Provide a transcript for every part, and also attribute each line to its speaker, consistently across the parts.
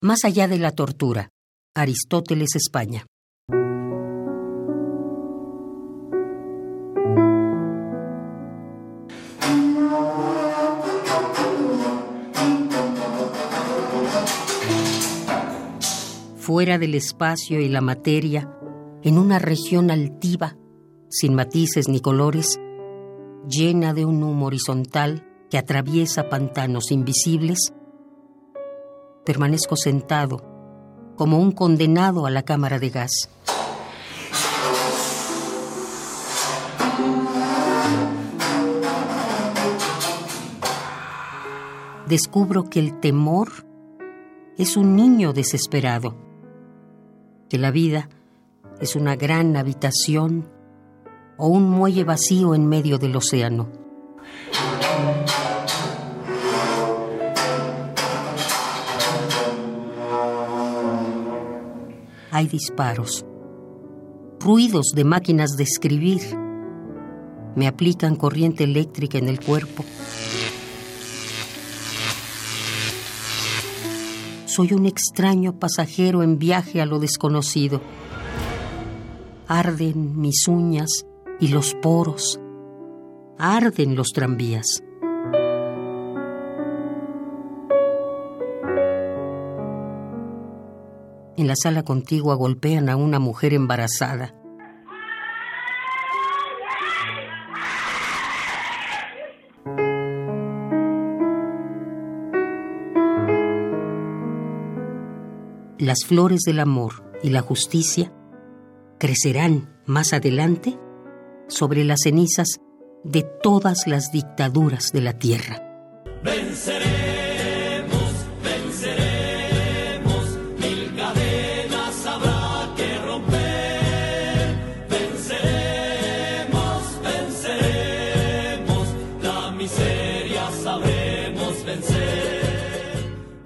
Speaker 1: Más allá de la tortura. Aristóteles, España. Fuera del espacio y la materia, en una región altiva, sin matices ni colores, llena de un humo horizontal que atraviesa pantanos invisibles, permanezco sentado como un condenado a la cámara de gas. Descubro que el temor es un niño desesperado, que la vida es una gran habitación o un muelle vacío en medio del océano. Hay disparos, ruidos de máquinas de escribir. Me aplican corriente eléctrica en el cuerpo. Soy un extraño pasajero en viaje a lo desconocido. Arden mis uñas y los poros. Arden los tranvías. En la sala contigua golpean a una mujer embarazada. Las flores del amor y la justicia crecerán más adelante sobre las cenizas de todas las dictaduras de la tierra.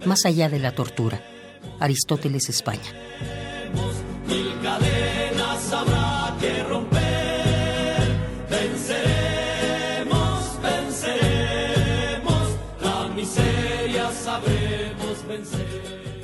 Speaker 1: Más allá de la tortura. Aristóteles, España.
Speaker 2: Mil cadenas habrá que romper. Venceremos, venceremos. La miseria sabremos vencer.